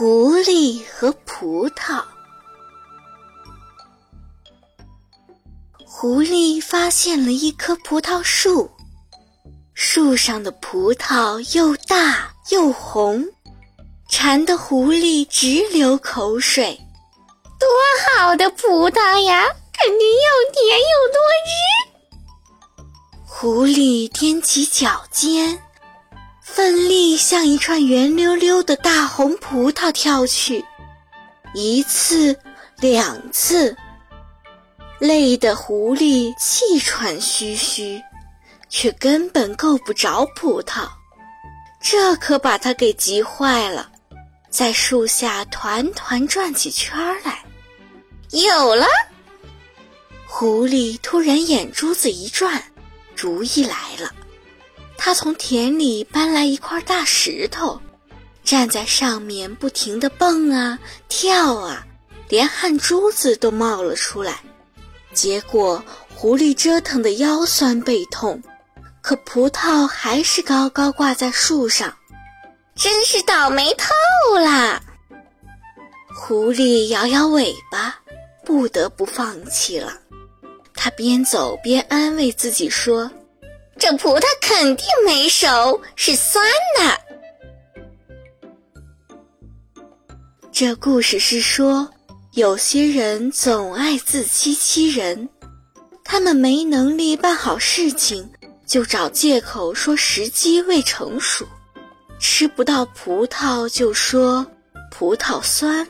狐狸和葡萄。狐狸发现了一棵葡萄树，树上的葡萄又大又红，馋得狐狸直流口水。多好的葡萄呀，肯定又甜又多汁。狐狸踮起脚尖。奋力向一串圆溜溜的大红葡萄跳去，一次，两次，累得狐狸气喘吁吁，却根本够不着葡萄，这可把他给急坏了，在树下团团转起圈来。有了！狐狸突然眼珠子一转，主意来了。他从田里搬来一块大石头，站在上面不停地蹦啊跳啊，连汗珠子都冒了出来。结果狐狸折腾得腰酸背痛，可葡萄还是高高挂在树上，真是倒霉透了。狐狸摇摇尾巴，不得不放弃了。他边走边安慰自己说。这葡萄肯定没熟，是酸的。这故事是说，有些人总爱自欺欺人，他们没能力办好事情，就找借口说时机未成熟；吃不到葡萄就说葡萄酸。